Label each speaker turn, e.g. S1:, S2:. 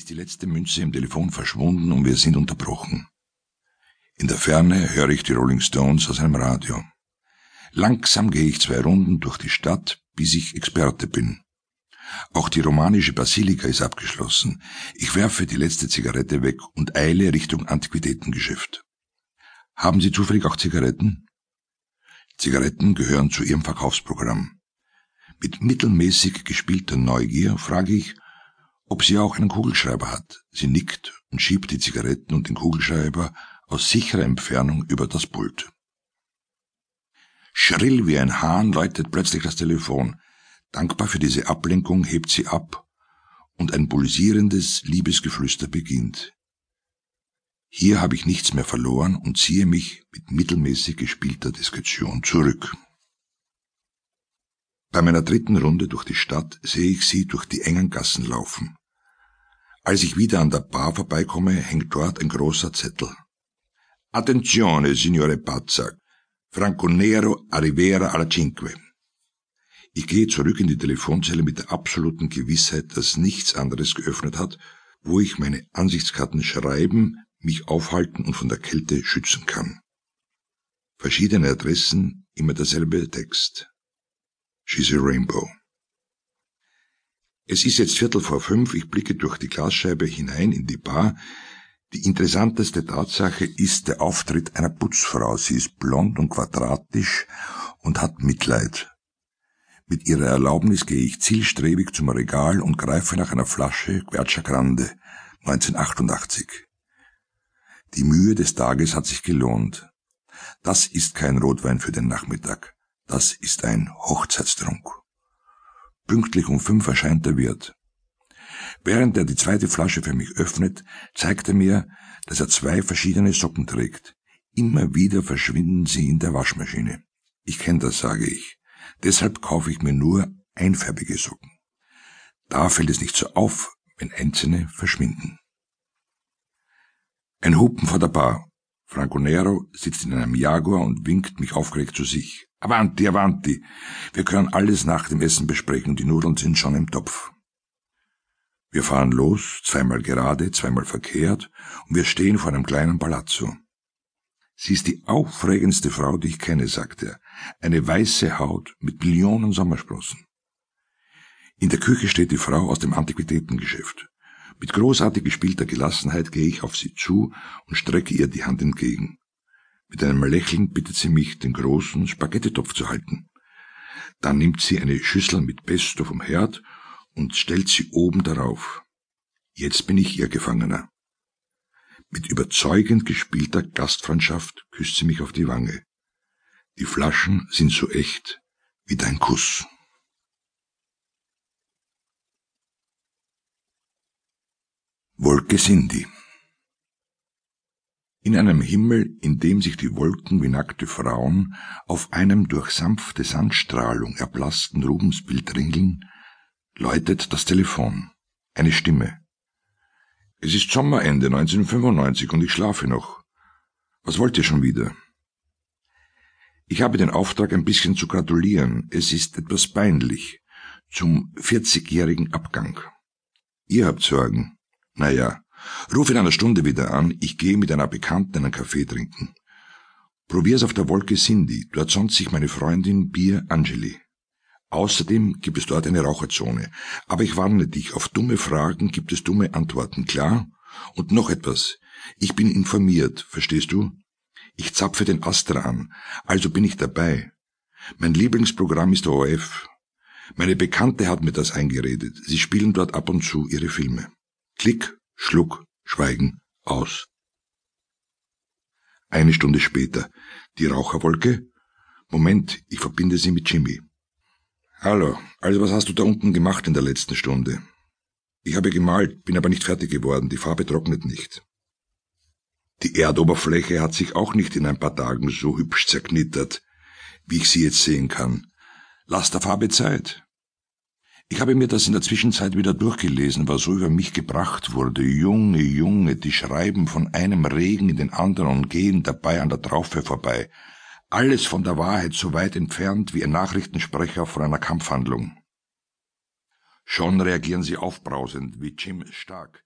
S1: ist die letzte Münze im Telefon verschwunden und wir sind unterbrochen. In der Ferne höre ich die Rolling Stones aus einem Radio. Langsam gehe ich zwei Runden durch die Stadt, bis ich Experte bin. Auch die romanische Basilika ist abgeschlossen. Ich werfe die letzte Zigarette weg und eile Richtung Antiquitätengeschäft. Haben Sie zufällig auch Zigaretten? Zigaretten gehören zu Ihrem Verkaufsprogramm. Mit mittelmäßig gespielter Neugier frage ich, ob sie auch einen Kugelschreiber hat. Sie nickt und schiebt die Zigaretten und den Kugelschreiber aus sicherer Entfernung über das Pult. Schrill wie ein Hahn läutet plötzlich das Telefon. Dankbar für diese Ablenkung hebt sie ab und ein pulsierendes Liebesgeflüster beginnt. Hier habe ich nichts mehr verloren und ziehe mich mit mittelmäßig gespielter Diskretion zurück. Bei meiner dritten Runde durch die Stadt sehe ich sie durch die engen Gassen laufen. Als ich wieder an der Bar vorbeikomme, hängt dort ein großer Zettel. Attenzione, signore Pazza. Franco Nero a Rivera alla Cinque. Ich gehe zurück in die Telefonzelle mit der absoluten Gewissheit, dass nichts anderes geöffnet hat, wo ich meine Ansichtskarten schreiben, mich aufhalten und von der Kälte schützen kann. Verschiedene Adressen, immer derselbe Text. She's a Rainbow. Es ist jetzt Viertel vor fünf, ich blicke durch die Glasscheibe hinein in die Bar. Die interessanteste Tatsache ist der Auftritt einer Putzfrau. Sie ist blond und quadratisch und hat Mitleid. Mit ihrer Erlaubnis gehe ich zielstrebig zum Regal und greife nach einer Flasche Quercia Grande 1988. Die Mühe des Tages hat sich gelohnt. Das ist kein Rotwein für den Nachmittag. Das ist ein Hochzeitstrunk. Pünktlich um fünf erscheint der Wirt. Während er die zweite Flasche für mich öffnet, zeigt er mir, dass er zwei verschiedene Socken trägt. Immer wieder verschwinden sie in der Waschmaschine. Ich kenne das, sage ich. Deshalb kaufe ich mir nur einfärbige Socken. Da fällt es nicht so auf, wenn einzelne verschwinden. Ein Hupen vor der Bar. Franco Nero sitzt in einem Jaguar und winkt mich aufgeregt zu sich. Avanti, avanti. Wir können alles nach dem Essen besprechen, die Nudeln sind schon im Topf. Wir fahren los, zweimal gerade, zweimal verkehrt, und wir stehen vor einem kleinen Palazzo. Sie ist die aufregendste Frau, die ich kenne, sagt er. Eine weiße Haut mit Millionen Sommersprossen. In der Küche steht die Frau aus dem Antiquitätengeschäft. Mit großartig gespielter Gelassenheit gehe ich auf sie zu und strecke ihr die Hand entgegen. Mit einem Lächeln bittet sie mich, den großen Spaghettitopf zu halten. Dann nimmt sie eine Schüssel mit Pesto vom Herd und stellt sie oben darauf. Jetzt bin ich ihr Gefangener. Mit überzeugend gespielter Gastfreundschaft küsst sie mich auf die Wange. Die Flaschen sind so echt wie dein Kuss. Wolke Cindy in einem Himmel, in dem sich die Wolken wie nackte Frauen auf einem durch sanfte Sandstrahlung erblassten Rubensbild ringeln, läutet das Telefon. Eine Stimme. Es ist Sommerende 1995 und ich schlafe noch. Was wollt ihr schon wieder? Ich habe den Auftrag, ein bisschen zu gratulieren. Es ist etwas peinlich. Zum 40-jährigen Abgang. Ihr habt Sorgen. Naja, Ruf in einer Stunde wieder an, ich gehe mit einer Bekannten einen Kaffee trinken. Probier's auf der Wolke Cindy, dort sonst sich meine Freundin Bier Angeli. Außerdem gibt es dort eine Raucherzone. Aber ich warne dich, auf dumme Fragen gibt es dumme Antworten, klar? Und noch etwas. Ich bin informiert, verstehst du? Ich zapfe den Astra an, also bin ich dabei. Mein Lieblingsprogramm ist ORF. Meine Bekannte hat mir das eingeredet. Sie spielen dort ab und zu ihre Filme. Klick, Schluck, Schweigen, aus. Eine Stunde später. Die Raucherwolke? Moment, ich verbinde sie mit Jimmy. Hallo, also was hast du da unten gemacht in der letzten Stunde? Ich habe gemalt, bin aber nicht fertig geworden, die Farbe trocknet nicht. Die Erdoberfläche hat sich auch nicht in ein paar Tagen so hübsch zerknittert, wie ich sie jetzt sehen kann. Lass der Farbe Zeit. Ich habe mir das in der Zwischenzeit wieder durchgelesen, was so über mich gebracht wurde. Junge, Junge, die schreiben von einem Regen in den anderen und gehen dabei an der Traufe vorbei. Alles von der Wahrheit so weit entfernt wie ein Nachrichtensprecher von einer Kampfhandlung. Schon reagieren sie aufbrausend, wie Jim Stark,